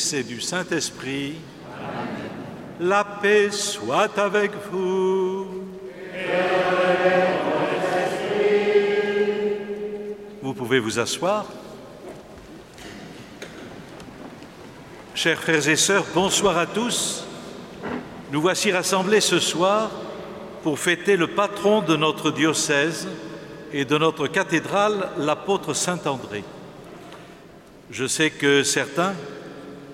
Et du Saint-Esprit, la paix soit avec vous. Vous pouvez vous asseoir. Chers frères et sœurs, bonsoir à tous. Nous voici rassemblés ce soir pour fêter le patron de notre diocèse et de notre cathédrale, l'apôtre Saint-André. Je sais que certains,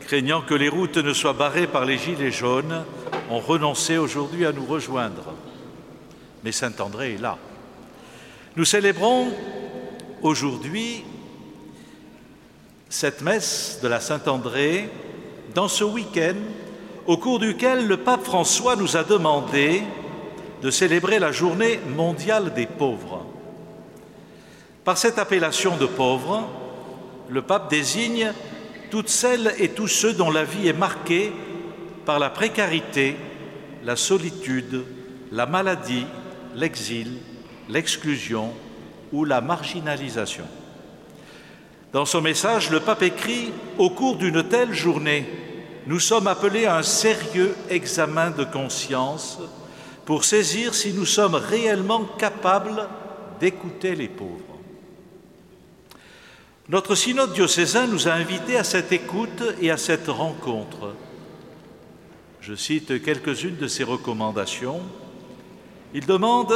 craignant que les routes ne soient barrées par les gilets jaunes, ont renoncé aujourd'hui à nous rejoindre. Mais Saint-André est là. Nous célébrons aujourd'hui cette messe de la Saint-André dans ce week-end au cours duquel le pape François nous a demandé de célébrer la journée mondiale des pauvres. Par cette appellation de pauvres, le pape désigne toutes celles et tous ceux dont la vie est marquée par la précarité, la solitude, la maladie, l'exil, l'exclusion ou la marginalisation. Dans son message, le pape écrit Au cours d'une telle journée, nous sommes appelés à un sérieux examen de conscience pour saisir si nous sommes réellement capables d'écouter les pauvres. Notre synode diocésain nous a invités à cette écoute et à cette rencontre. Je cite quelques-unes de ses recommandations. Il demande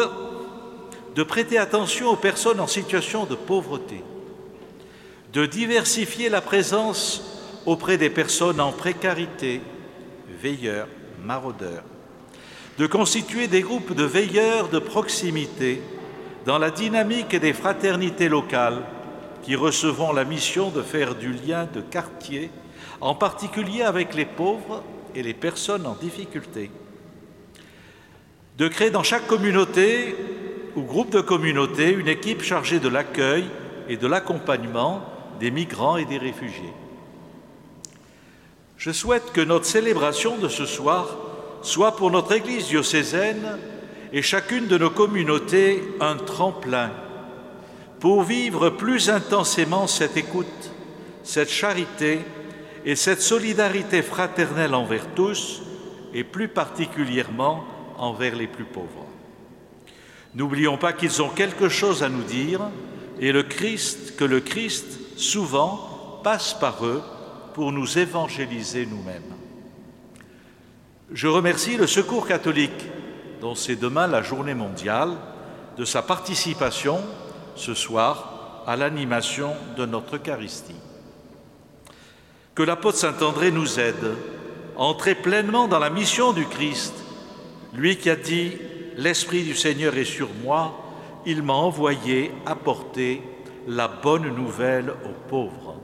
de prêter attention aux personnes en situation de pauvreté, de diversifier la présence auprès des personnes en précarité, veilleurs, maraudeurs, de constituer des groupes de veilleurs de proximité dans la dynamique des fraternités locales qui recevons la mission de faire du lien de quartier, en particulier avec les pauvres et les personnes en difficulté. De créer dans chaque communauté ou groupe de communautés une équipe chargée de l'accueil et de l'accompagnement des migrants et des réfugiés. Je souhaite que notre célébration de ce soir soit pour notre Église diocésaine et chacune de nos communautés un tremplin pour vivre plus intensément cette écoute, cette charité et cette solidarité fraternelle envers tous, et plus particulièrement envers les plus pauvres. N'oublions pas qu'ils ont quelque chose à nous dire et le Christ, que le Christ, souvent, passe par eux pour nous évangéliser nous-mêmes. Je remercie le Secours catholique, dont c'est demain la journée mondiale, de sa participation ce soir à l'animation de notre Eucharistie. Que l'apôtre Saint-André nous aide à entrer pleinement dans la mission du Christ, lui qui a dit L'Esprit du Seigneur est sur moi, il m'a envoyé apporter la bonne nouvelle aux pauvres.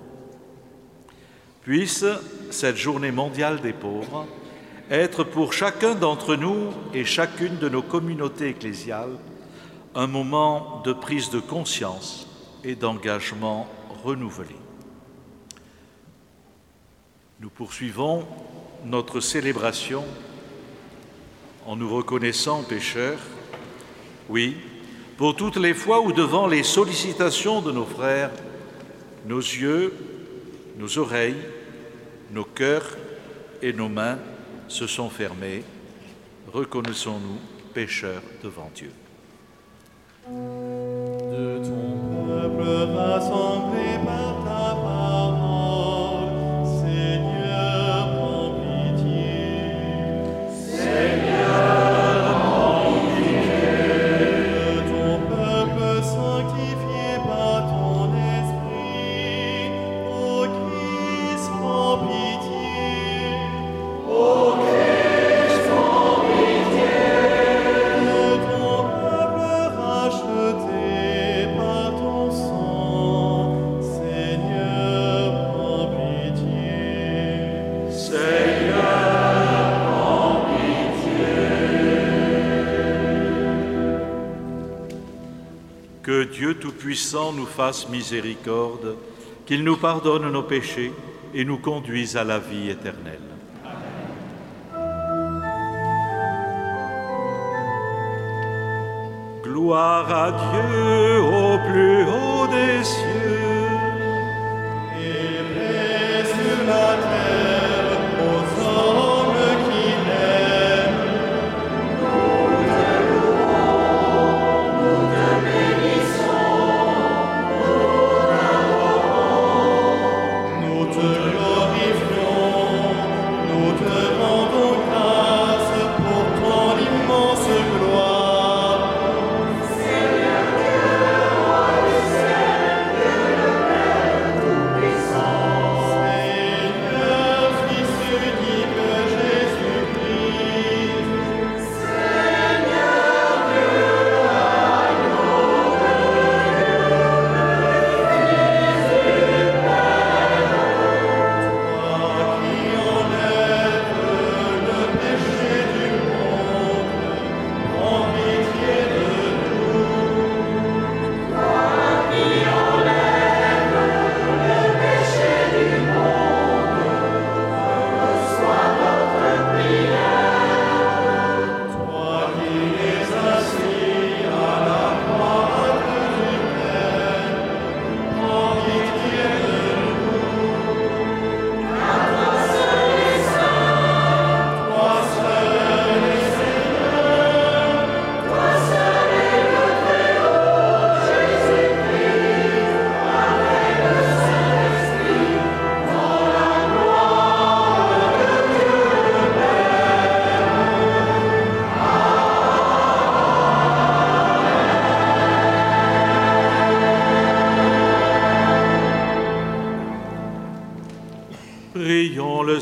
Puisse cette journée mondiale des pauvres être pour chacun d'entre nous et chacune de nos communautés ecclésiales un moment de prise de conscience et d'engagement renouvelé. Nous poursuivons notre célébration en nous reconnaissant pécheurs, oui, pour toutes les fois où devant les sollicitations de nos frères, nos yeux, nos oreilles, nos cœurs et nos mains se sont fermés, reconnaissons-nous pécheurs devant Dieu. De ton peuple rassemblé Tout-Puissant nous fasse miséricorde, qu'il nous pardonne nos péchés et nous conduise à la vie éternelle. Gloire à Dieu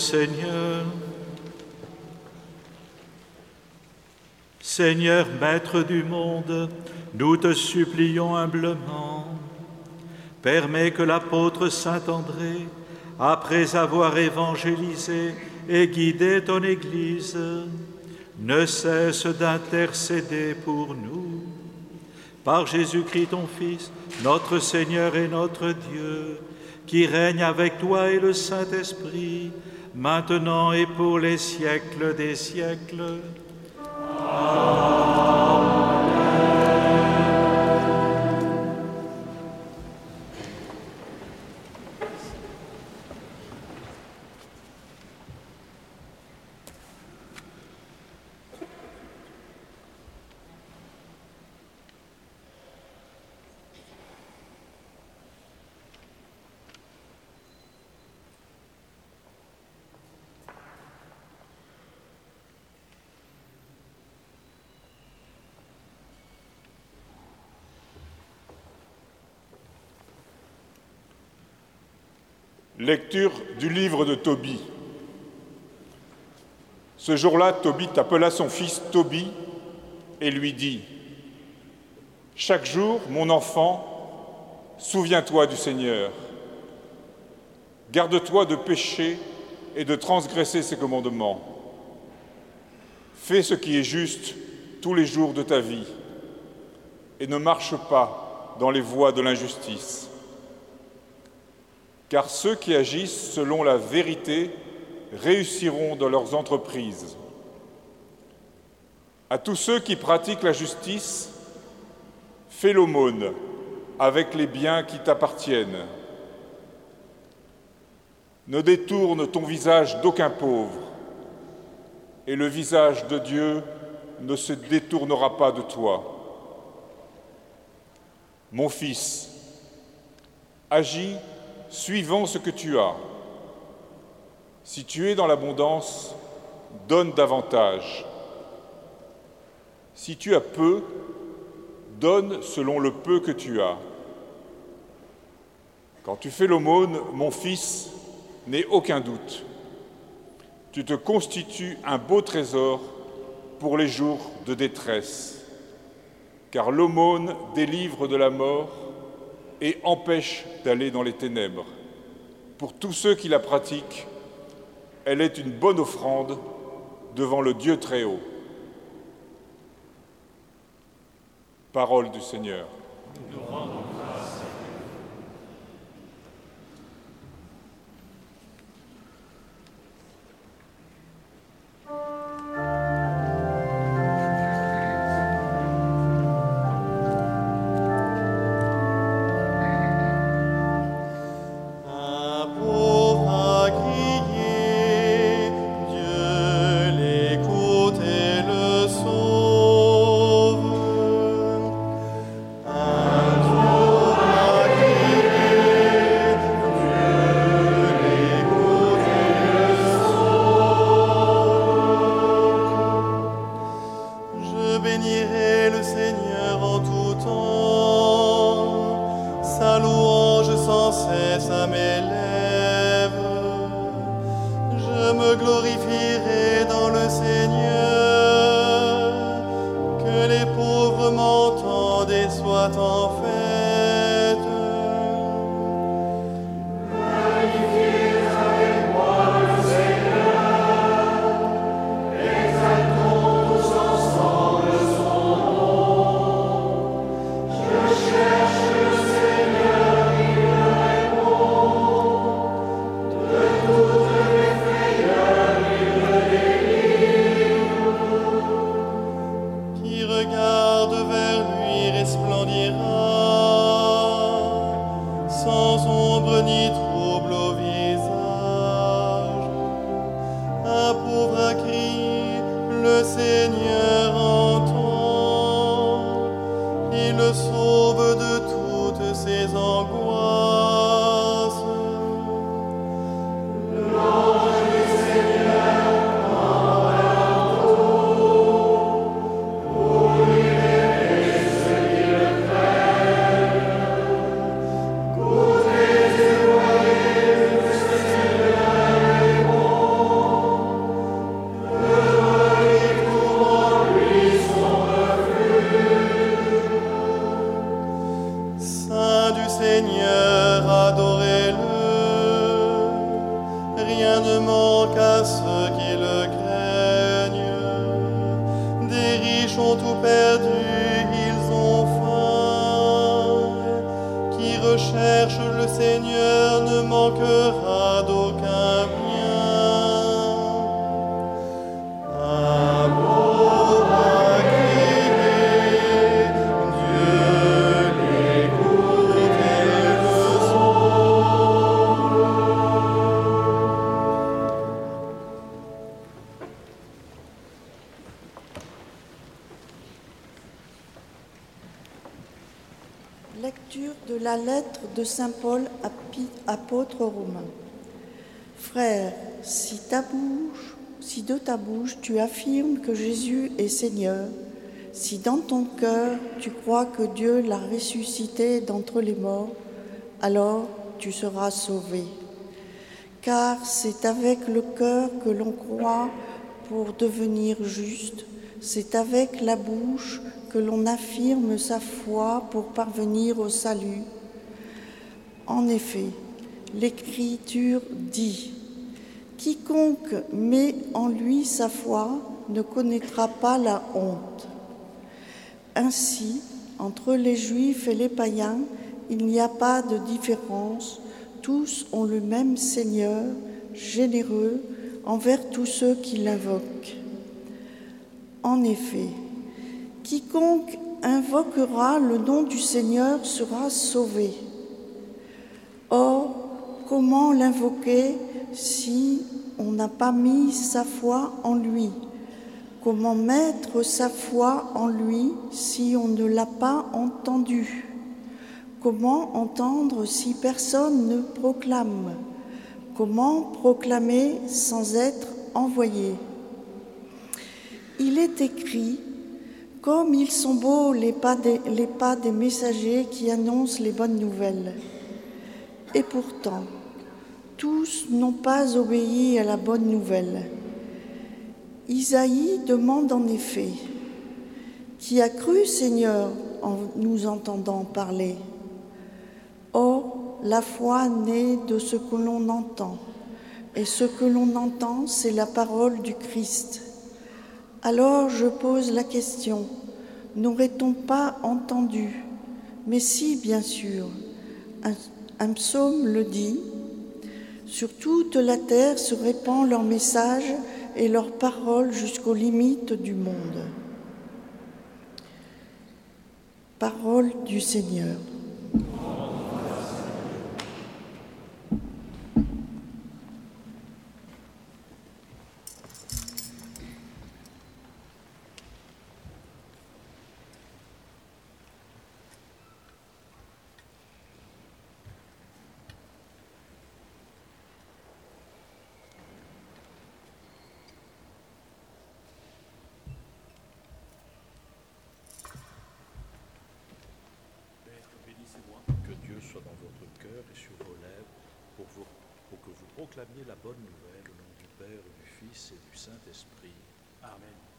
Seigneur. Seigneur, Maître du monde, nous te supplions humblement. Permets que l'apôtre Saint André, après avoir évangélisé et guidé ton Église, ne cesse d'intercéder pour nous. Par Jésus-Christ ton Fils, notre Seigneur et notre Dieu, qui règne avec toi et le Saint-Esprit, maintenant et pour les siècles des siècles. Lecture du livre de Tobie. Ce jour-là, Tobie appela son fils Tobie et lui dit Chaque jour, mon enfant, souviens-toi du Seigneur. Garde-toi de pécher et de transgresser ses commandements. Fais ce qui est juste tous les jours de ta vie et ne marche pas dans les voies de l'injustice car ceux qui agissent selon la vérité réussiront dans leurs entreprises. À tous ceux qui pratiquent la justice, fais l'aumône avec les biens qui t'appartiennent. Ne détourne ton visage d'aucun pauvre, et le visage de Dieu ne se détournera pas de toi. Mon fils, agis suivant ce que tu as. Si tu es dans l'abondance, donne davantage. Si tu as peu, donne selon le peu que tu as. Quand tu fais l'aumône, mon fils, n'aie aucun doute. Tu te constitues un beau trésor pour les jours de détresse, car l'aumône délivre de la mort et empêche d'aller dans les ténèbres. Pour tous ceux qui la pratiquent, elle est une bonne offrande devant le Dieu très haut. Parole du Seigneur. De la lettre de Saint Paul, apôtre romain. Frère, si de ta bouche tu affirmes que Jésus est Seigneur, si dans ton cœur tu crois que Dieu l'a ressuscité d'entre les morts, alors tu seras sauvé. Car c'est avec le cœur que l'on croit pour devenir juste, c'est avec la bouche que l'on affirme sa foi pour parvenir au salut. En effet, l'Écriture dit, Quiconque met en lui sa foi ne connaîtra pas la honte. Ainsi, entre les Juifs et les païens, il n'y a pas de différence, tous ont le même Seigneur, généreux envers tous ceux qui l'invoquent. En effet, quiconque invoquera le nom du Seigneur sera sauvé. Or, comment l'invoquer si on n'a pas mis sa foi en lui? Comment mettre sa foi en lui si on ne l'a pas entendu? Comment entendre si personne ne proclame? Comment proclamer sans être envoyé? Il est écrit comme ils sont beaux les pas, des, messagers qui annoncent les bonnes nouvelles. Et pourtant, tous n'ont pas obéi à la bonne nouvelle. Isaïe demande en effet, Qui a cru Seigneur en nous entendant parler? Or, la foi naît de ce que l'on entend, et ce que l'on entend, c'est la parole du Christ. Alors je pose la question, n'aurait-on pas entendu? Mais si, bien sûr, un, psaume le dit, sur toute la terre se répand leur message et leur parole jusqu'aux limites du monde. Parole du Seigneur. Père, bénissez-moi. Que Dieu soit dans votre et sur vos lèvres pour, pour que vous proclamiez la bonne nouvelle au nom du Père, du Fils et du Saint-Esprit. Amen.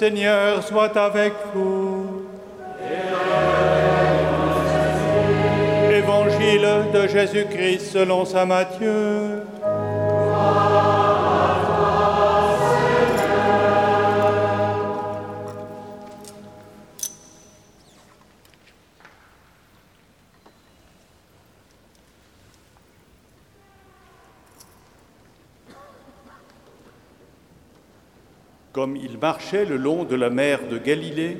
Seigneur soit avec vous. Évangile de Jésus-Christ selon saint Matthieu. Marchait le long de la mer de Galilée,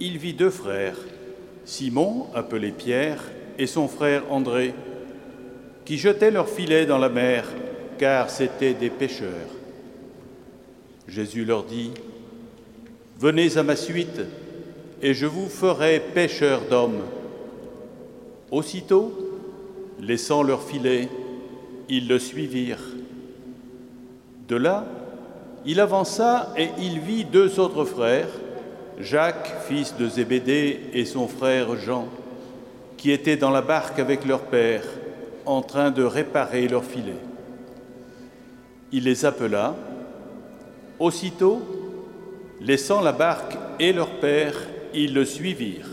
il vit deux frères, Simon, appelé Pierre, et son frère André, qui jetaient leurs filets dans la mer, car c'étaient des pêcheurs. Jésus leur dit, Venez à ma suite, et je vous ferai pêcheurs d'hommes. Aussitôt, laissant leurs filets, ils le suivirent. De là, il avança et il vit deux autres frères, Jacques, fils de Zébédée, et son frère Jean, qui étaient dans la barque avec leur père, en train de réparer leurs filets. Il les appela. Aussitôt, laissant la barque et leur père, ils le suivirent.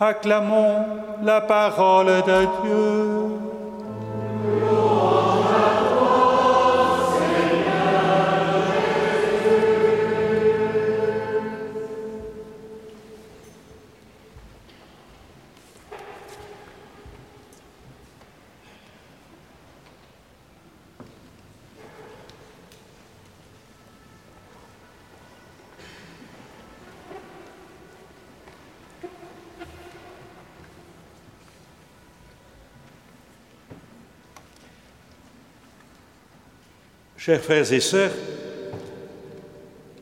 Acclamons la parole de Dieu. Chers frères et sœurs,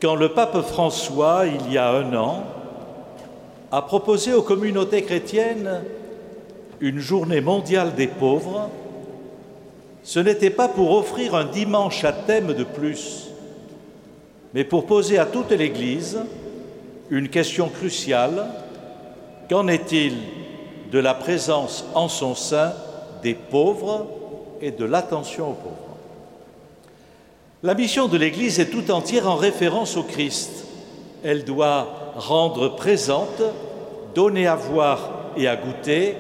quand le pape François, il y a un an, a proposé aux communautés chrétiennes une journée mondiale des pauvres, ce n'était pas pour offrir un dimanche à thème de plus, mais pour poser à toute l'Église une question cruciale, qu'en est-il de la présence en son sein des pauvres et de l'attention aux pauvres? La mission de l'Église est tout entière en référence au Christ. Elle doit rendre présente, donner à voir et à goûter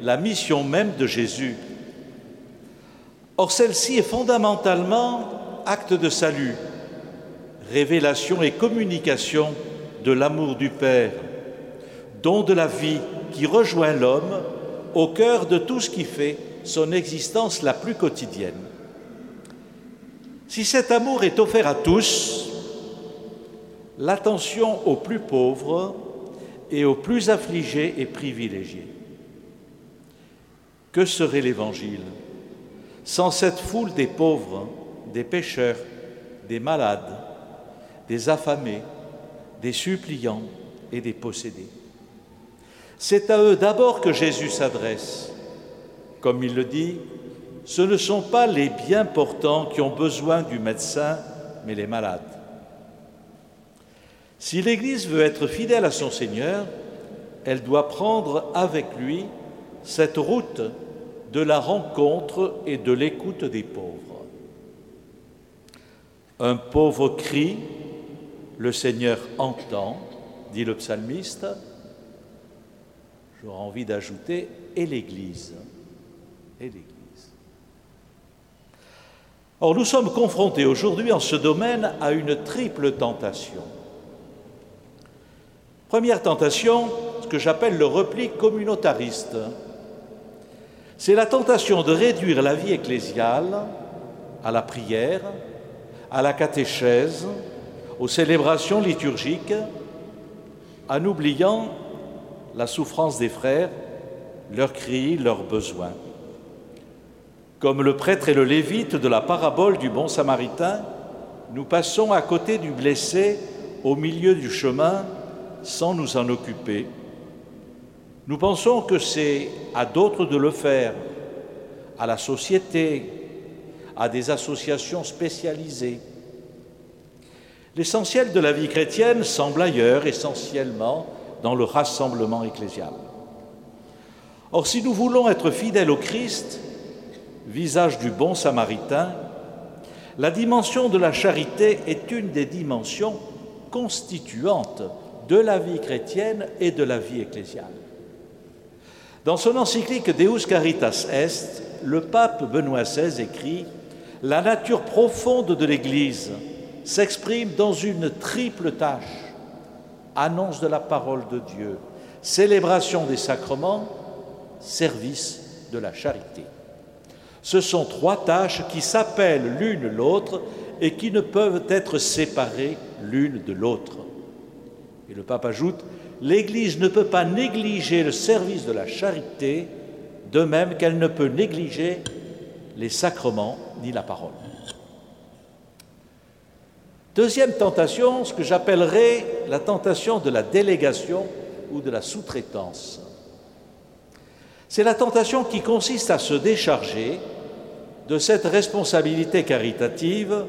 la mission même de Jésus. Or, celle-ci est fondamentalement acte de salut, révélation et communication de l'amour du Père, don de la vie qui rejoint l'homme au cœur de tout ce qui fait son existence la plus quotidienne. Si cet amour est offert à tous, l'attention aux plus pauvres et aux plus affligés est privilégiée. Que serait l'Évangile sans cette foule des pauvres, des pécheurs, des malades, des affamés, des suppliants et des possédés? C'est à eux d'abord que Jésus s'adresse. Comme il le dit, ce ne sont pas les bien portants qui ont besoin du médecin, mais les malades. Si l'Église veut être fidèle à son Seigneur, elle doit prendre avec lui cette route de la rencontre et de l'écoute des pauvres. Un pauvre cri, le Seigneur entend, dit le psalmiste. J'aurais envie d'ajouter, et l'Église. Et l'Église. Or, nous sommes confrontés aujourd'hui en ce domaine à une triple tentation. Première tentation, ce que j'appelle le repli communautariste. C'est la tentation de réduire la vie ecclésiale à la prière, à la catéchèse, aux célébrations liturgiques, en oubliant la souffrance des frères, leurs cris, leurs besoins. Comme le prêtre et le lévite de la parabole du bon samaritain, nous passons à côté du blessé au milieu du chemin sans nous en occuper. Nous pensons que c'est à d'autres de le faire, à la société, à des associations spécialisées. L'essentiel de la vie chrétienne semble ailleurs, essentiellement dans le rassemblement ecclésial. Or, si nous voulons être fidèles au Christ, visage du bon samaritain, la dimension de la charité est une des dimensions constituantes de la vie chrétienne et de la vie ecclésiale. Dans son encyclique Deus Caritas Est, le pape Benoît XVI écrit La nature profonde de l'Église s'exprime dans une triple tâche annonce de la parole de Dieu, célébration des sacrements, service de la charité. Ce sont trois tâches qui s'appellent l'une l'autre et qui ne peuvent être séparées l'une de l'autre. Et le pape ajoute, l'Église ne peut pas négliger le service de la charité, de même qu'elle ne peut négliger les sacrements ni la parole. Deuxième tentation, ce que j'appellerais la tentation de la délégation ou de la sous-traitance. C'est la tentation qui consiste à se décharger de cette responsabilité caritative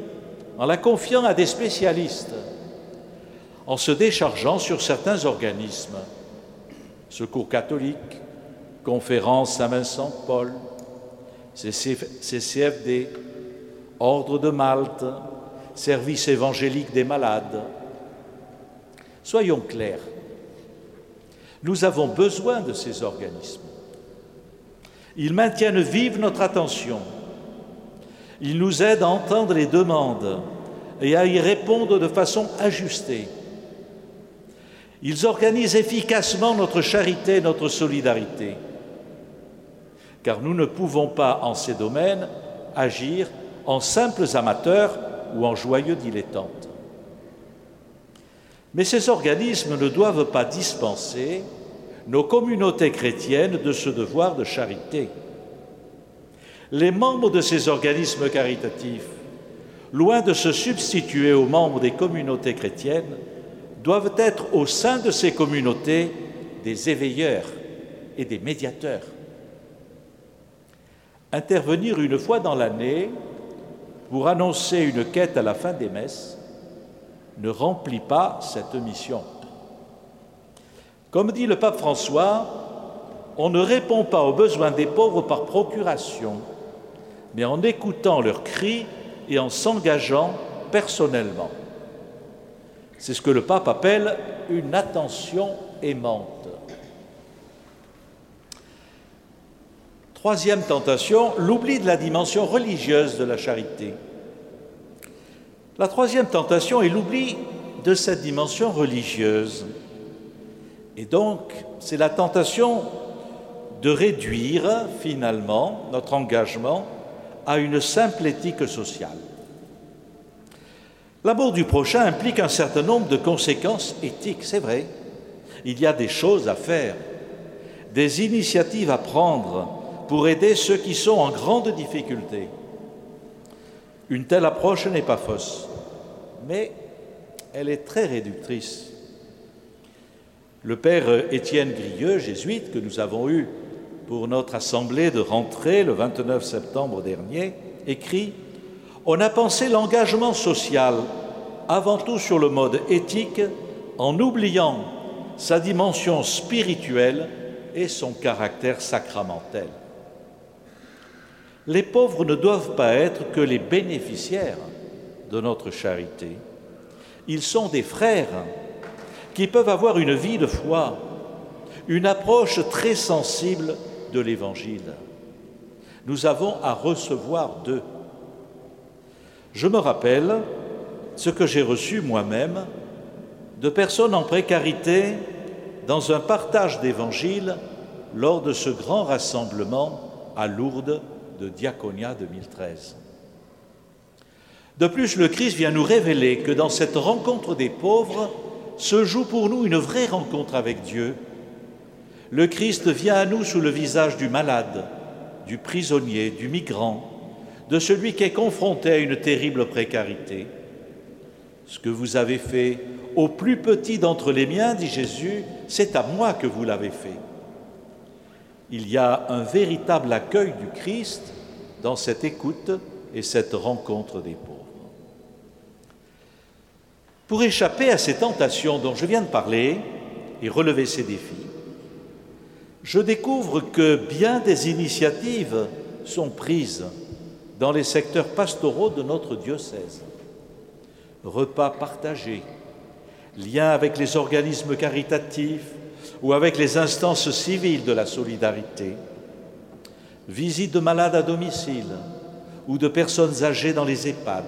en la confiant à des spécialistes, en se déchargeant sur certains organismes, Secours catholique, Conférence Saint-Vincent Paul, CCFD, Ordre de Malte, Service évangélique des malades. Soyons clairs, nous avons besoin de ces organismes. Ils maintiennent vive notre attention. Ils nous aident à entendre les demandes et à y répondre de façon ajustée. Ils organisent efficacement notre charité et notre solidarité, car nous ne pouvons pas, en ces domaines, agir en simples amateurs ou en joyeux dilettantes. Mais ces organismes ne doivent pas dispenser nos communautés chrétiennes de ce devoir de charité. Les membres de ces organismes caritatifs, loin de se substituer aux membres des communautés chrétiennes, doivent être au sein de ces communautés des éveilleurs et des médiateurs. Intervenir une fois dans l'année pour annoncer une quête à la fin des messes ne remplit pas cette mission. Comme dit le pape François, on ne répond pas aux besoins des pauvres par procuration, mais en écoutant leurs cris et en s'engageant personnellement. C'est ce que le pape appelle une attention aimante. Troisième tentation, l'oubli de la dimension religieuse de la charité. La troisième tentation est l'oubli de cette dimension religieuse. Et donc, c'est la tentation de réduire finalement notre engagement à une simple éthique sociale. L'amour du prochain implique un certain nombre de conséquences éthiques, c'est vrai. Il y a des choses à faire, des initiatives à prendre pour aider ceux qui sont en grande difficulté. Une telle approche n'est pas fausse, mais elle est très réductrice. Le père Étienne Grieux, jésuite, que nous avons eu pour notre assemblée de rentrée le 29 septembre dernier, écrit On a pensé l'engagement social avant tout sur le mode éthique en oubliant sa dimension spirituelle et son caractère sacramentel. Les pauvres ne doivent pas être que les bénéficiaires de notre charité. Ils sont des frères qui peuvent avoir une vie de foi, une approche très sensible de l'Évangile. Nous avons à recevoir d'eux. Je me rappelle ce que j'ai reçu moi-même de personnes en précarité dans un partage d'Évangile lors de ce grand rassemblement à Lourdes de Diaconia 2013. De plus, le Christ vient nous révéler que dans cette rencontre des pauvres, se joue pour nous une vraie rencontre avec Dieu. Le Christ vient à nous sous le visage du malade, du prisonnier, du migrant, de celui qui est confronté à une terrible précarité. Ce que vous avez fait au plus petit d'entre les miens, dit Jésus, c'est à moi que vous l'avez fait. Il y a un véritable accueil du Christ dans cette écoute et cette rencontre des pauvres. Pour échapper à ces tentations dont je viens de parler et relever ces défis, je découvre que bien des initiatives sont prises dans les secteurs pastoraux de notre diocèse. Repas partagés, liens avec les organismes caritatifs ou avec les instances civiles de la solidarité, visites de malades à domicile ou de personnes âgées dans les EHPAD,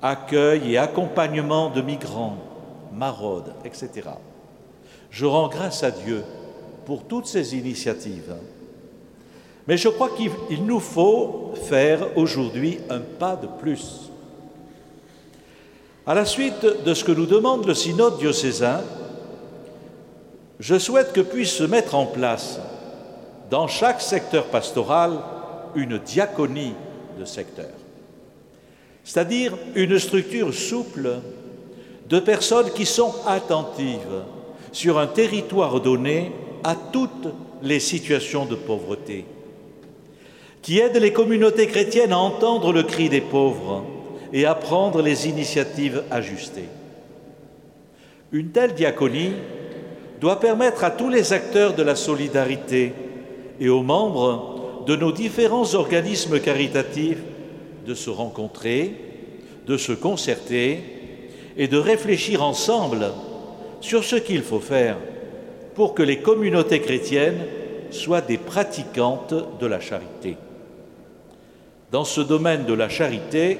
accueil et accompagnement de migrants, maraudes, etc. Je rends grâce à Dieu pour toutes ces initiatives. Mais je crois qu'il nous faut faire aujourd'hui un pas de plus. À la suite de ce que nous demande le synode diocésain, je souhaite que puisse se mettre en place dans chaque secteur pastoral une diaconie de secteur, c'est-à-dire une structure souple de personnes qui sont attentives sur un territoire donné à toutes les situations de pauvreté, qui aident les communautés chrétiennes à entendre le cri des pauvres et à prendre les initiatives ajustées. Une telle diaconie doit permettre à tous les acteurs de la solidarité et aux membres de nos différents organismes caritatifs de se rencontrer, de se concerter et de réfléchir ensemble sur ce qu'il faut faire pour que les communautés chrétiennes soient des pratiquantes de la charité. Dans ce domaine de la charité,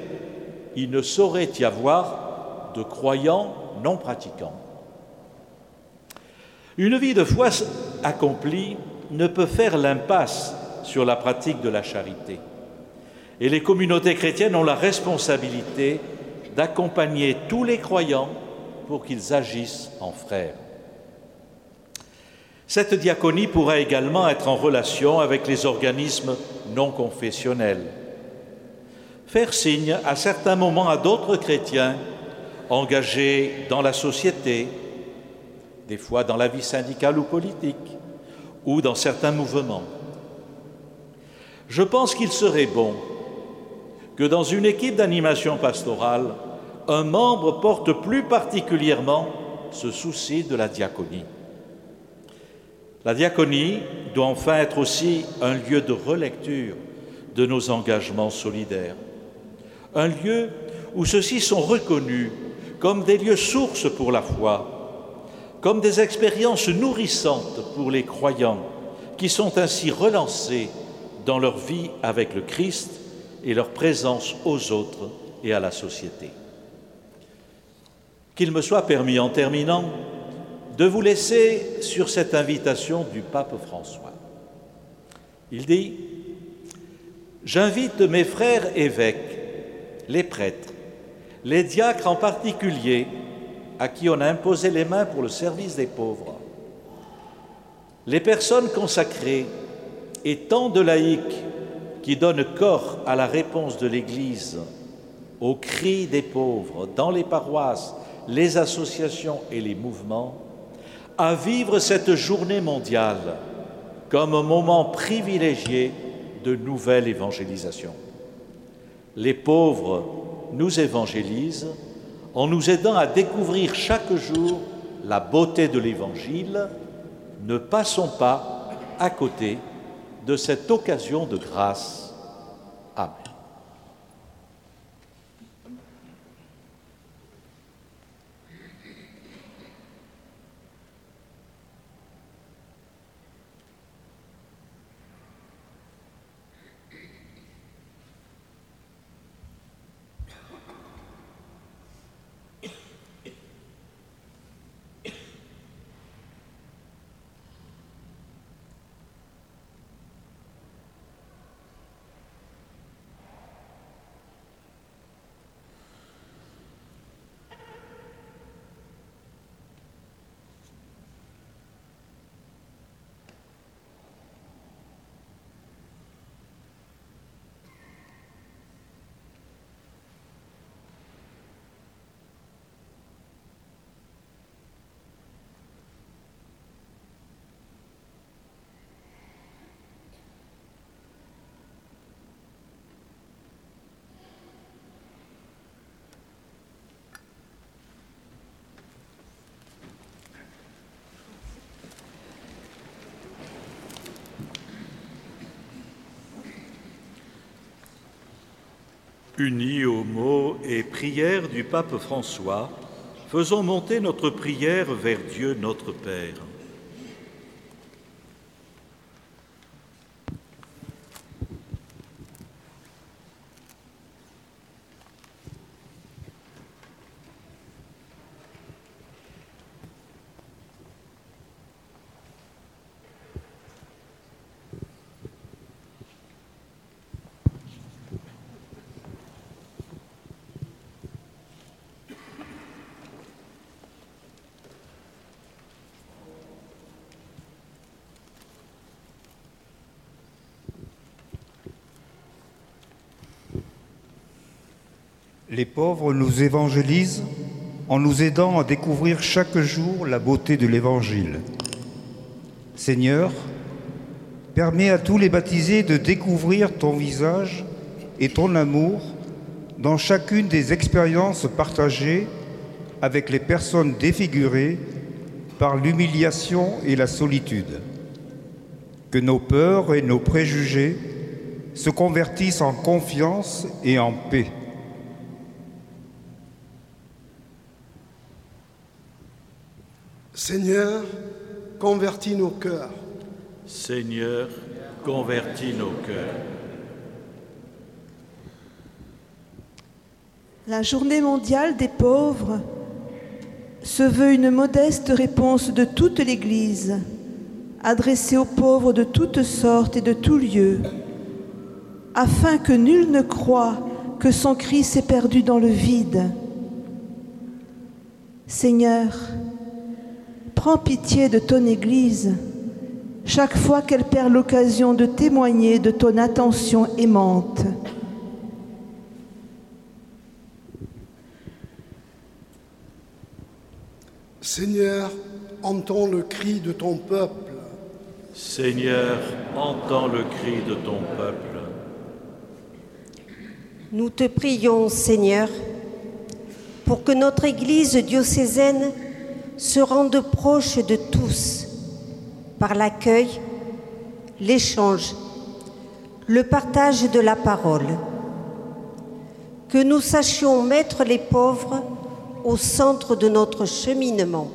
il ne saurait y avoir de croyants non pratiquants. Une vie de foi accomplie ne peut faire l'impasse sur la pratique de la charité. Et les communautés chrétiennes ont la responsabilité d'accompagner tous les croyants pour qu'ils agissent en frères. Cette diaconie pourra également être en relation avec les organismes non confessionnels. Faire signe à certains moments à d'autres chrétiens engagés dans la société, des fois dans la vie syndicale ou politique, ou dans certains mouvements. Je pense qu'il serait bon que dans une équipe d'animation pastorale, un membre porte plus particulièrement ce souci de la diaconie. La diaconie doit enfin être aussi un lieu de relecture de nos engagements solidaires, un lieu où ceux-ci sont reconnus comme des lieux sources pour la foi, comme des expériences nourrissantes pour les croyants qui sont ainsi relancés dans leur vie avec le Christ et leur présence aux autres et à la société. Qu'il me soit permis en terminant de vous laisser sur cette invitation du pape François. Il dit, J'invite mes frères évêques, les prêtres, les diacres en particulier, à qui on a imposé les mains pour le service des pauvres, les personnes consacrées et tant de laïcs qui donnent corps à la réponse de l'Église aux cris des pauvres dans les paroisses, les associations et les mouvements, à vivre cette journée mondiale comme un moment privilégié de nouvelle évangélisation. Les pauvres nous évangélisent en nous aidant à découvrir chaque jour la beauté de l'Évangile. Ne passons pas à côté de cette occasion de grâce. Unis aux mots et prières du pape François, faisons monter notre prière vers Dieu notre Père. Les pauvres nous évangélisent en nous aidant à découvrir chaque jour la beauté de l'Évangile. Seigneur, permets à tous les baptisés de découvrir ton visage et ton amour dans chacune des expériences partagées avec les personnes défigurées par l'humiliation et la solitude. Que nos peurs et nos préjugés se convertissent en confiance et en paix. Seigneur, convertis nos cœurs. Seigneur, convertis nos cœurs. La journée mondiale des pauvres se veut une modeste réponse de toute l'Église, adressée aux pauvres de toutes sortes et de tous lieux, afin que nul ne croie que son cri s'est perdu dans le vide. Seigneur, prends pitié de ton Église chaque fois qu'elle perd l'occasion de témoigner de ton attention aimante. Seigneur, entends le cri de ton peuple. Seigneur, entends le cri de ton peuple. Nous te prions, Seigneur, pour que notre Église diocésaine se rende proche de tous par l'accueil, l'échange, le partage de la parole. Que nous sachions mettre les pauvres au centre de notre cheminement.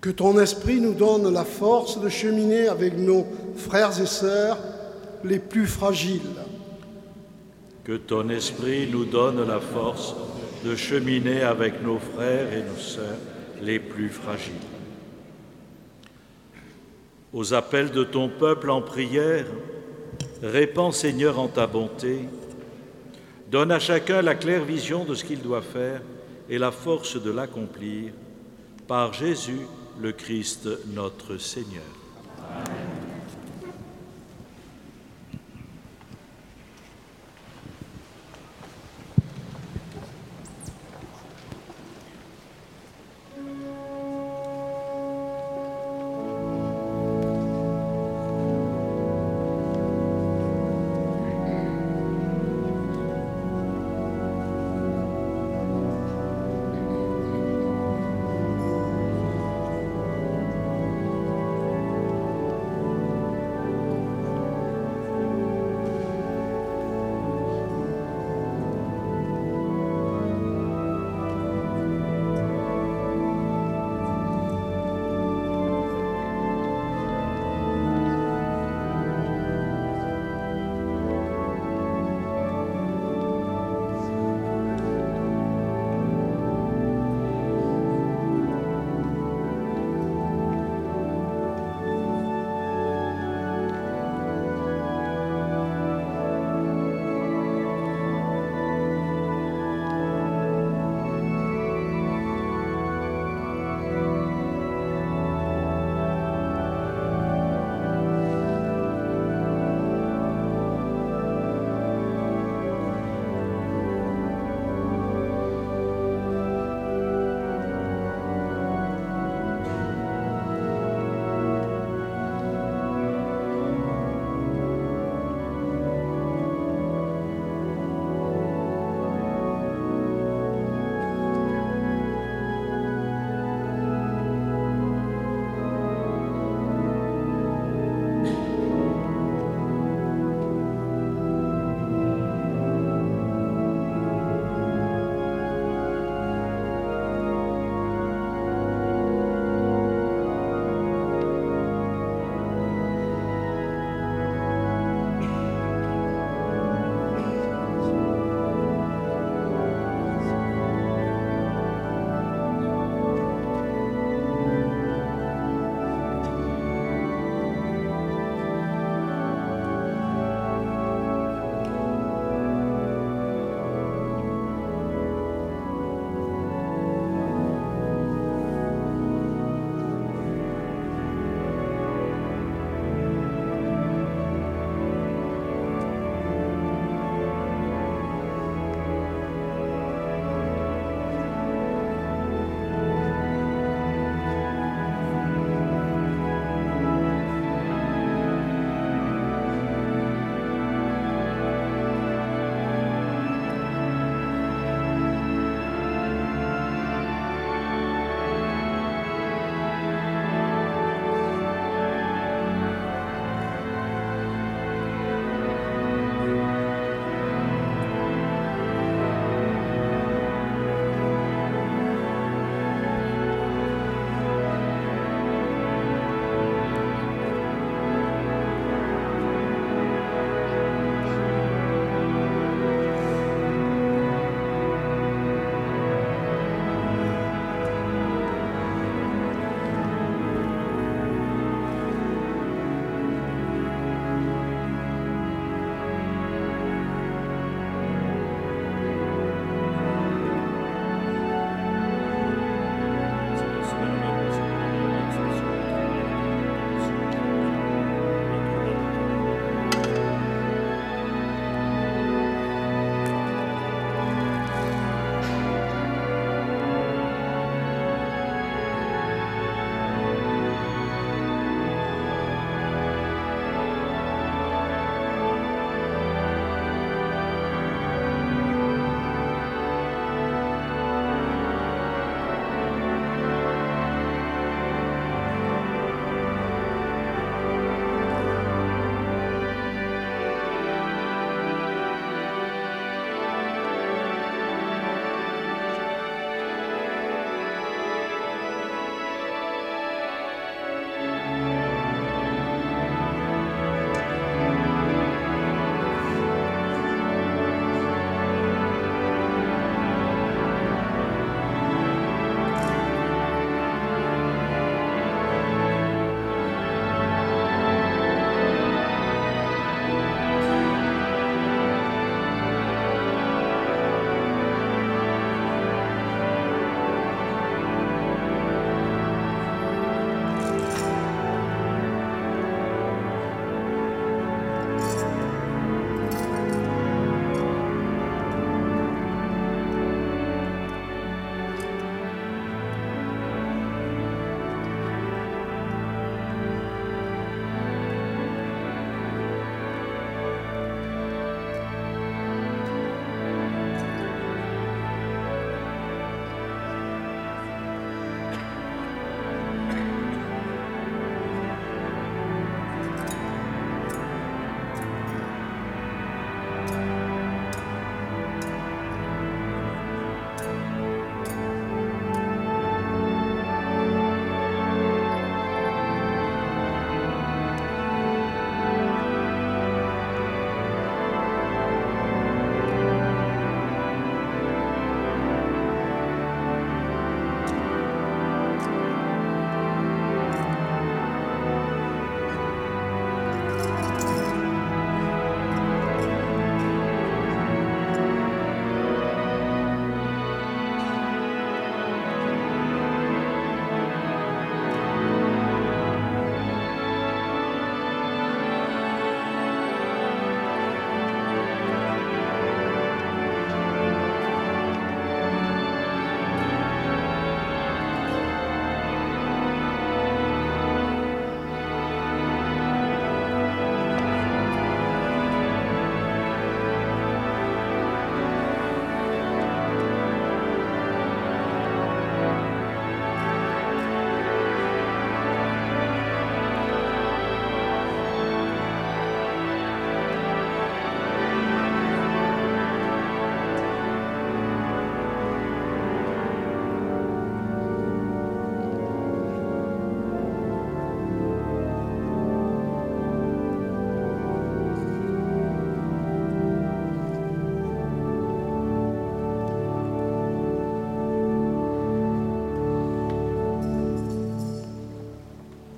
Que ton esprit nous donne la force de cheminer avec nos frères et sœurs les plus fragiles. Que ton esprit nous donne la force de cheminer avec nos frères et nos sœurs les plus fragiles. Aux appels de ton peuple en prière, répands Seigneur en ta bonté Donne à chacun la claire vision de ce qu'il doit faire et la force de l'accomplir par Jésus le Christ notre Seigneur.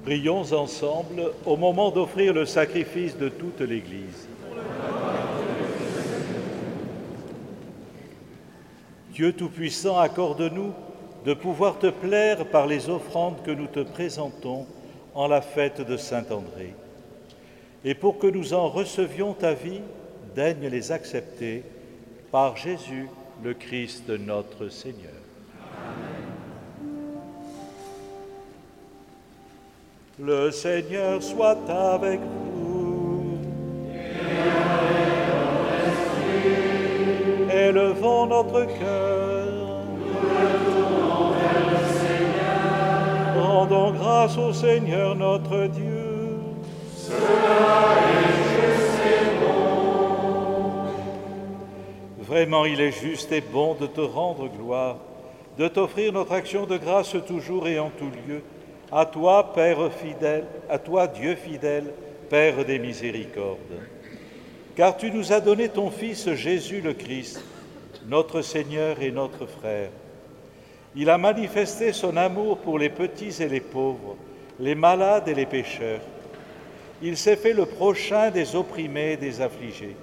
Prions ensemble au moment d'offrir le sacrifice de toute l'Église. Dieu Tout-Puissant, accorde-nous de pouvoir te plaire par les offrandes que nous te présentons en la fête de Saint-André. Et pour que nous en recevions ta vie, daigne les accepter par Jésus, le Christ notre Seigneur. Le Seigneur soit avec vous. Élevons notre cœur. Rendons grâce au Seigneur notre Dieu. Cela est juste et bon. Vraiment, il est juste et bon de te rendre gloire, de t'offrir notre action de grâce toujours et en tout lieu à toi, Père fidèle, à toi, Dieu fidèle, Père des miséricordes. Car tu nous as donné ton Fils Jésus le Christ, notre Seigneur et notre frère. Il a manifesté son amour pour les petits et les pauvres, les malades et les pécheurs. Il s'est fait le prochain des opprimés et des affligés.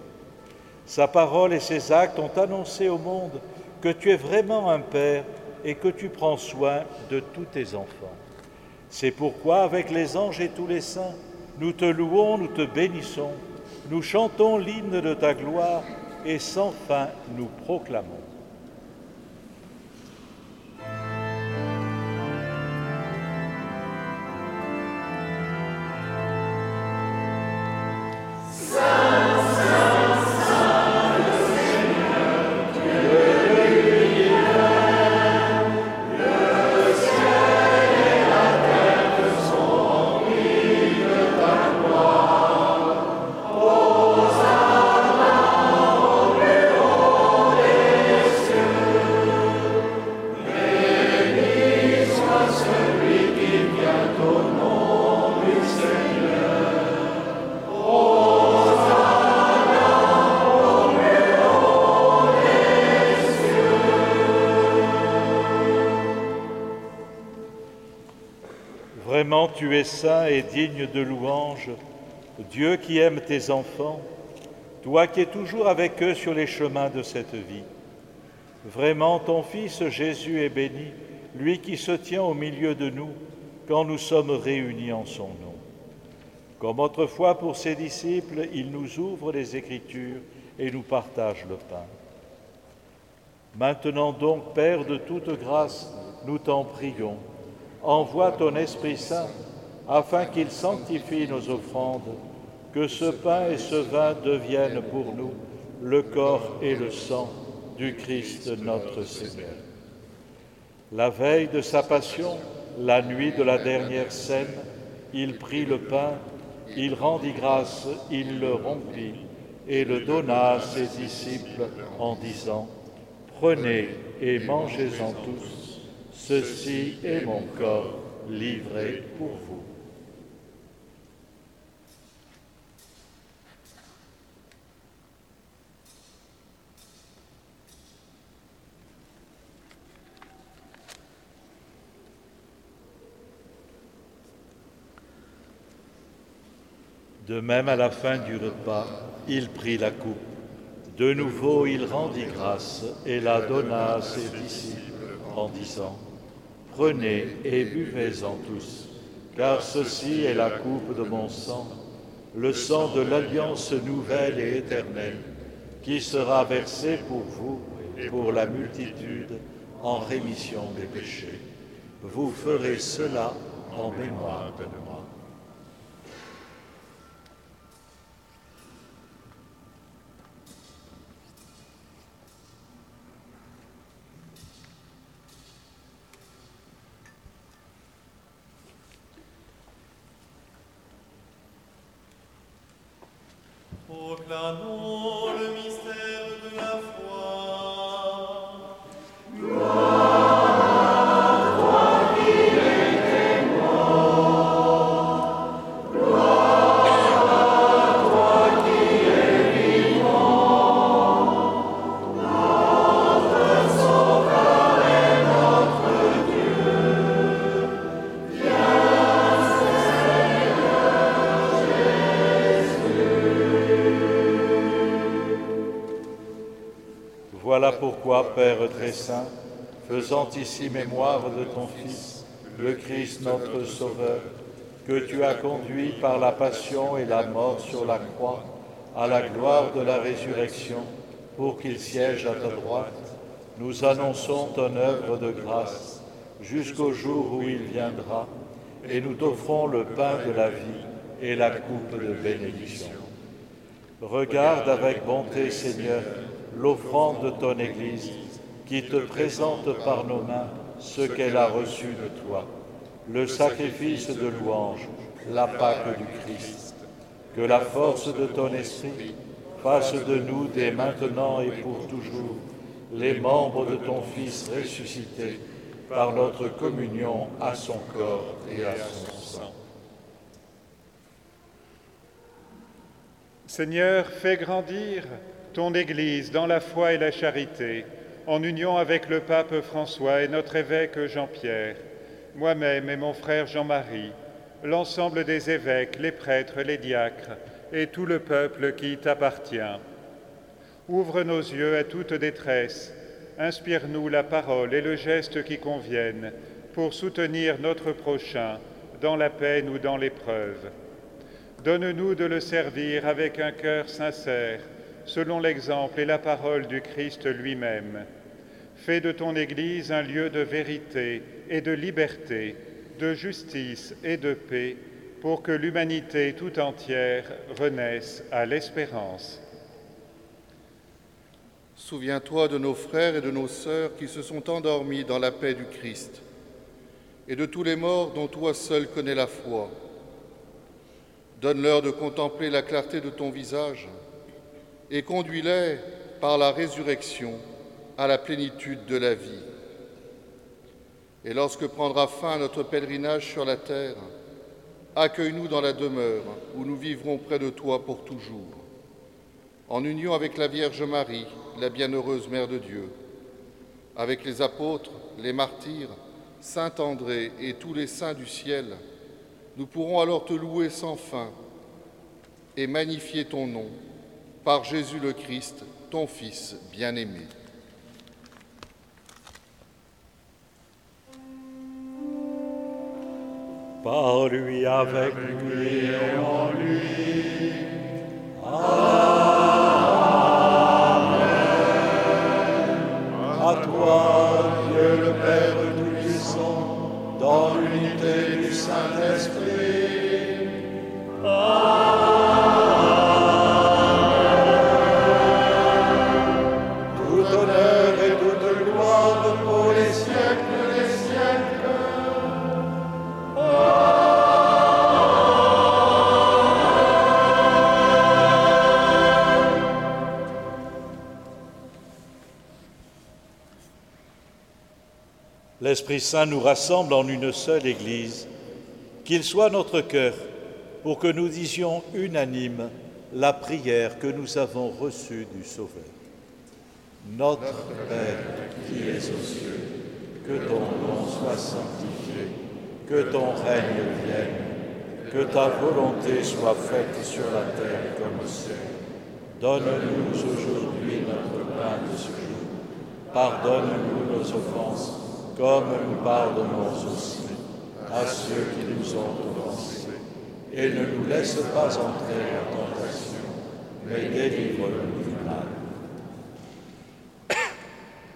Sa parole et ses actes ont annoncé au monde que tu es vraiment un Père et que tu prends soin de tous tes enfants. C'est pourquoi, avec les anges et tous les saints, nous te louons, nous te bénissons, nous chantons l'hymne de ta gloire et sans fin nous proclamons. Tu es saint et digne de louange, Dieu qui aime tes enfants, toi qui es toujours avec eux sur les chemins de cette vie. Vraiment, ton Fils Jésus est béni, lui qui se tient au milieu de nous quand nous sommes réunis en son nom. Comme autrefois pour ses disciples, il nous ouvre les Écritures et nous partage le pain. Maintenant donc, Père de toute grâce, nous t'en prions envoie ton Esprit Saint afin qu'il sanctifie nos offrandes, que ce pain et ce vin deviennent pour nous le corps et le sang du Christ notre Seigneur. La veille de sa passion, la nuit de la dernière scène, il prit le pain, il rendit grâce, il le rompit et le donna à ses disciples en disant, Prenez et mangez-en tous. Ceci est mon corps livré pour vous. De même, à la fin du repas, il prit la coupe. De nouveau, il rendit grâce et la donna à ses disciples en disant, Prenez et buvez-en tous, car ceci est la coupe de mon sang, le sang de l'alliance nouvelle et éternelle, qui sera versé pour vous et pour la multitude en rémission des péchés. Vous ferez cela en mémoire de moi. Proclamons ici mémoire de ton Fils, le Christ notre Sauveur, que tu as conduit par la passion et la mort sur la croix à la gloire de la résurrection, pour qu'il siège à ta droite, nous annonçons ton œuvre de grâce jusqu'au jour où il viendra, et nous t'offrons le pain de la vie et la coupe de bénédiction. Regarde avec bonté, Seigneur, l'offrande de ton Église, qui te présente par nos mains ce qu'elle a reçu de toi, le sacrifice de louange, la Pâque du Christ. Que la force de ton esprit fasse de nous dès maintenant et pour toujours les membres de ton Fils ressuscité par notre communion à son corps et à son sang. Seigneur, fais grandir ton Église dans la foi et la charité, en union avec le pape François et notre évêque Jean-Pierre, moi-même et mon frère Jean-Marie, l'ensemble des évêques, les prêtres, les diacres et tout le peuple qui t'appartient. Ouvre nos yeux à toute détresse, inspire-nous la parole et le geste qui conviennent pour soutenir notre prochain dans la peine ou dans l'épreuve. Donne-nous de le servir avec un cœur sincère, selon l'exemple et la parole du Christ lui-même. Fais de ton Église un lieu de vérité et de liberté, de justice et de paix, pour que l'humanité tout entière renaisse à l'espérance. Souviens-toi de nos frères et de nos sœurs qui se sont endormis dans la paix du Christ, et de tous les morts dont toi seul connais la foi. Donne-leur de contempler la clarté de ton visage, et conduis-les par la résurrection à la plénitude de la vie. Et lorsque prendra fin notre pèlerinage sur la terre, accueille-nous dans la demeure où nous vivrons près de toi pour toujours, en union avec la Vierge Marie, la bienheureuse Mère de Dieu, avec les apôtres, les martyrs, Saint André et tous les saints du ciel, nous pourrons alors te louer sans fin et magnifier ton nom par Jésus le Christ, ton Fils bien-aimé. Par lui, avec lui et en lui. À toi, Dieu le Père Tout-Puissant, dans l'unité du Saint-Esprit. Saint nous rassemble en une seule Église, qu'il soit notre cœur pour que nous disions unanime la prière que nous avons reçue du Sauveur. Notre Père qui es aux cieux, que ton nom soit sanctifié, que ton règne vienne, que ta volonté soit faite sur la terre comme au ciel. Donne-nous aujourd'hui notre pain de ce jour. Pardonne-nous nos offenses comme nous pardonnons aussi à ceux qui nous ont offensés. Et ne nous laisse pas entrer en tentation, mais délivre-nous du mal.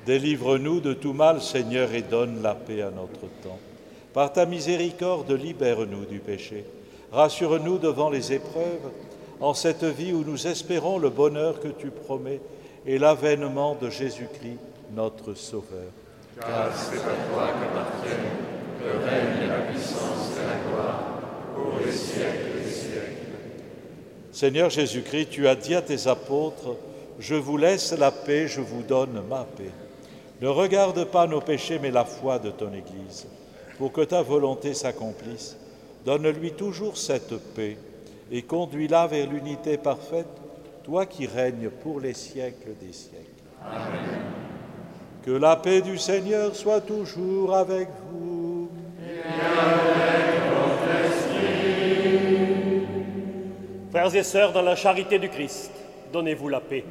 Délivre-nous de tout mal, Seigneur, et donne la paix à notre temps. Par ta miséricorde, libère-nous du péché. Rassure-nous devant les épreuves, en cette vie où nous espérons le bonheur que tu promets et l'avènement de Jésus-Christ, notre Sauveur car c'est à toi qu'appartiennent le règne et la puissance et la gloire pour les siècles des siècles. Seigneur Jésus-Christ, tu as dit à tes apôtres, je vous laisse la paix, je vous donne ma paix. Ne regarde pas nos péchés, mais la foi de ton Église. Pour que ta volonté s'accomplisse, donne-lui toujours cette paix et conduis-la vers l'unité parfaite, toi qui règnes pour les siècles des siècles. Amen. Que la paix du Seigneur soit toujours avec vous. Frères et sœurs, dans la charité du Christ, donnez-vous la paix.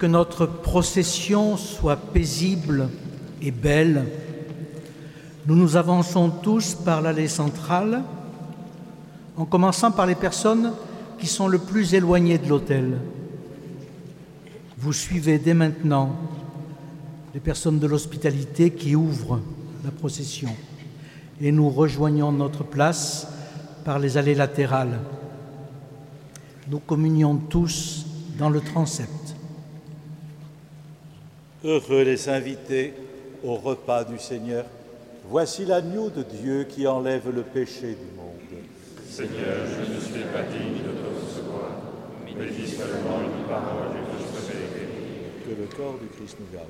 Que notre procession soit paisible et belle, nous nous avançons tous par l'allée centrale, en commençant par les personnes qui sont le plus éloignées de l'hôtel. Vous suivez dès maintenant les personnes de l'hospitalité qui ouvrent la procession et nous rejoignons notre place par les allées latérales. Nous communions tous dans le transept. Heureux les invités au repas du Seigneur. Voici l'agneau de Dieu qui enlève le péché du monde. Seigneur, je ne suis pas digne de te recevoir, mais dis seulement une parole et je serai. Que le corps du Christ nous garde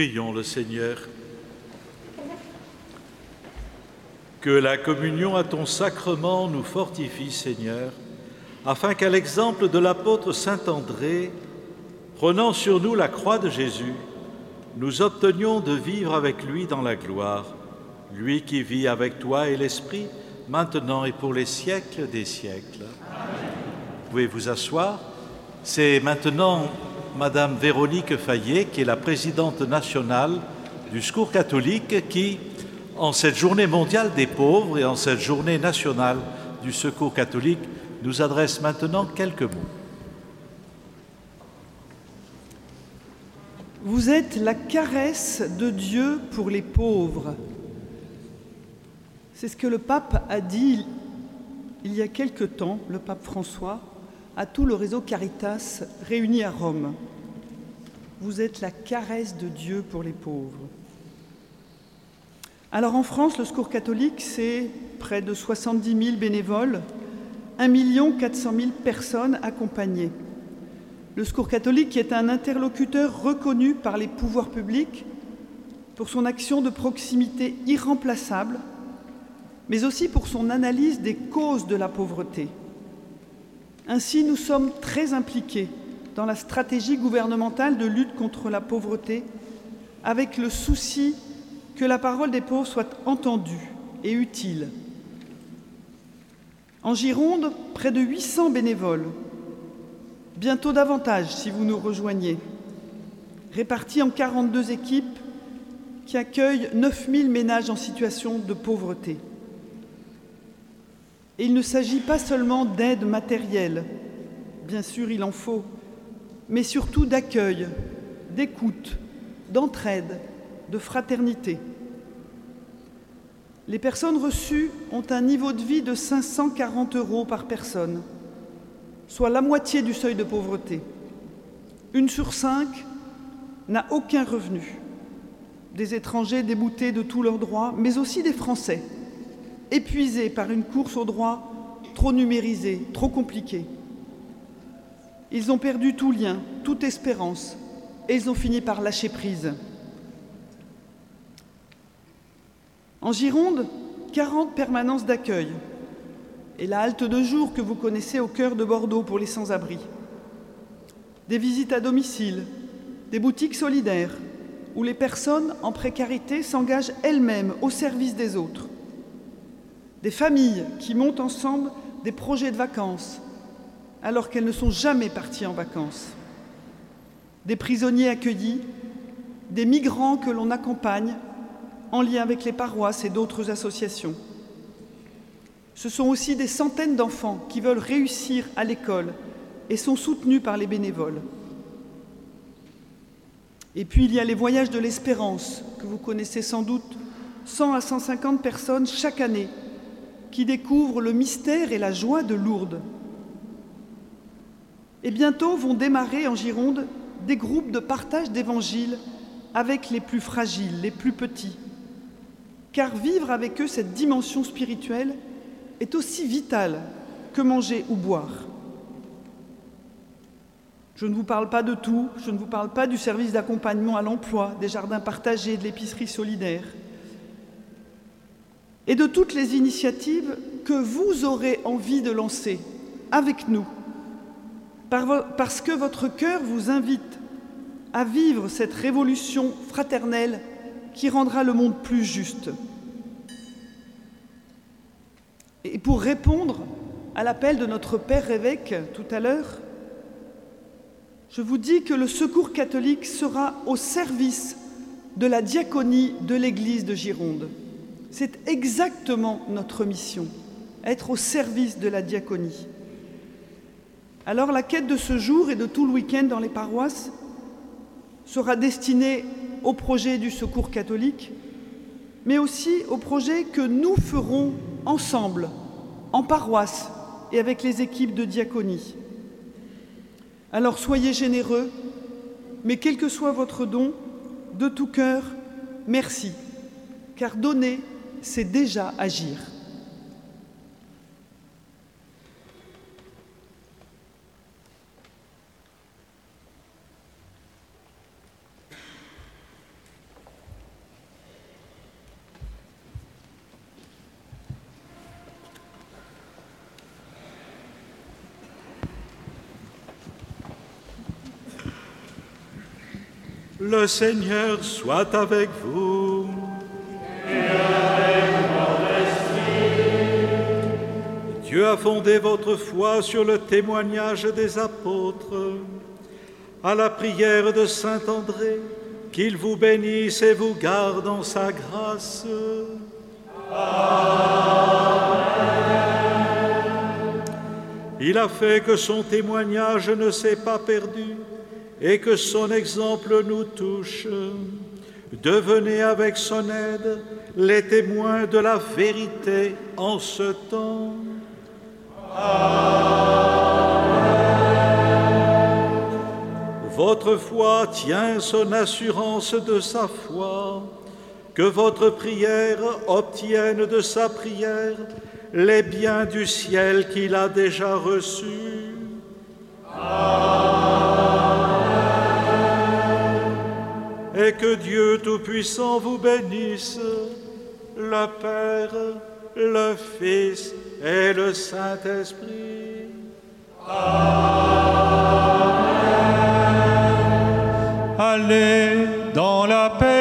Prions le Seigneur. Que la communion à ton sacrement nous fortifie, Seigneur, afin qu'à l'exemple de l'apôtre Saint André, prenant sur nous la croix de Jésus, nous obtenions de vivre avec lui dans la gloire, lui qui vit avec toi et l'Esprit, maintenant et pour les siècles des siècles. Vous pouvez vous asseoir. C'est maintenant Madame Véronique Fayet, qui est la présidente nationale du Secours catholique, qui, en cette journée mondiale des pauvres et en cette journée nationale du Secours catholique, nous adresse maintenant quelques mots. Vous êtes la caresse de Dieu pour les pauvres. C'est ce que le pape a dit il y a quelque temps, le pape François, à tout le réseau Caritas réuni à Rome. Vous êtes la caresse de Dieu pour les pauvres. Alors en France, le Secours catholique, c'est près de 70 000 bénévoles, 1 400 000 personnes accompagnées. Le Secours catholique est un interlocuteur reconnu par les pouvoirs publics pour son action de proximité irremplaçable, mais aussi pour son analyse des causes de la pauvreté. Ainsi, nous sommes très impliqués dans la stratégie gouvernementale de lutte contre la pauvreté, avec le souci que la parole des pauvres soit entendue et utile. En Gironde, près de 800 bénévoles bientôt davantage si vous nous rejoignez, répartis en 42 équipes qui accueillent 9000 ménages en situation de pauvreté. Et il ne s'agit pas seulement d'aide matérielle, bien sûr il en faut, mais surtout d'accueil, d'écoute, d'entraide, de fraternité. Les personnes reçues ont un niveau de vie de 540 euros par personne soit la moitié du seuil de pauvreté. Une sur cinq n'a aucun revenu. Des étrangers déboutés de tous leurs droits, mais aussi des Français, épuisés par une course aux droits trop numérisée, trop compliquée. Ils ont perdu tout lien, toute espérance, et ils ont fini par lâcher prise. En Gironde, 40 permanences d'accueil, et la halte de jour que vous connaissez au cœur de Bordeaux pour les sans-abri. Des visites à domicile, des boutiques solidaires où les personnes en précarité s'engagent elles-mêmes au service des autres. Des familles qui montent ensemble des projets de vacances alors qu'elles ne sont jamais parties en vacances. Des prisonniers accueillis, des migrants que l'on accompagne en lien avec les paroisses et d'autres associations. Ce sont aussi des centaines d'enfants qui veulent réussir à l'école et sont soutenus par les bénévoles. Et puis il y a les voyages de l'espérance, que vous connaissez sans doute, 100 à 150 personnes chaque année qui découvrent le mystère et la joie de Lourdes. Et bientôt vont démarrer en Gironde des groupes de partage d'évangiles avec les plus fragiles, les plus petits. Car vivre avec eux cette dimension spirituelle est aussi vital que manger ou boire. Je ne vous parle pas de tout, je ne vous parle pas du service d'accompagnement à l'emploi, des jardins partagés, de l'épicerie solidaire, et de toutes les initiatives que vous aurez envie de lancer avec nous, parce que votre cœur vous invite à vivre cette révolution fraternelle qui rendra le monde plus juste. Et pour répondre à l'appel de notre Père évêque tout à l'heure, je vous dis que le secours catholique sera au service de la diaconie de l'Église de Gironde. C'est exactement notre mission, être au service de la diaconie. Alors la quête de ce jour et de tout le week-end dans les paroisses sera destinée au projet du secours catholique, mais aussi au projet que nous ferons ensemble, en paroisse et avec les équipes de diaconie. Alors soyez généreux, mais quel que soit votre don, de tout cœur, merci, car donner, c'est déjà agir. Le Seigneur soit avec vous. Dieu a fondé votre foi sur le témoignage des apôtres. À la prière de Saint André, qu'il vous bénisse et vous garde en sa grâce. Il a fait que son témoignage ne s'est pas perdu et que son exemple nous touche. Devenez avec son aide les témoins de la vérité en ce temps. Votre foi tient son assurance de sa foi. Que votre prière obtienne de sa prière les biens du ciel qu'il a déjà reçus. Et que Dieu Tout-Puissant vous bénisse, le Père, le Fils et le Saint-Esprit. Amen. Allez dans la paix.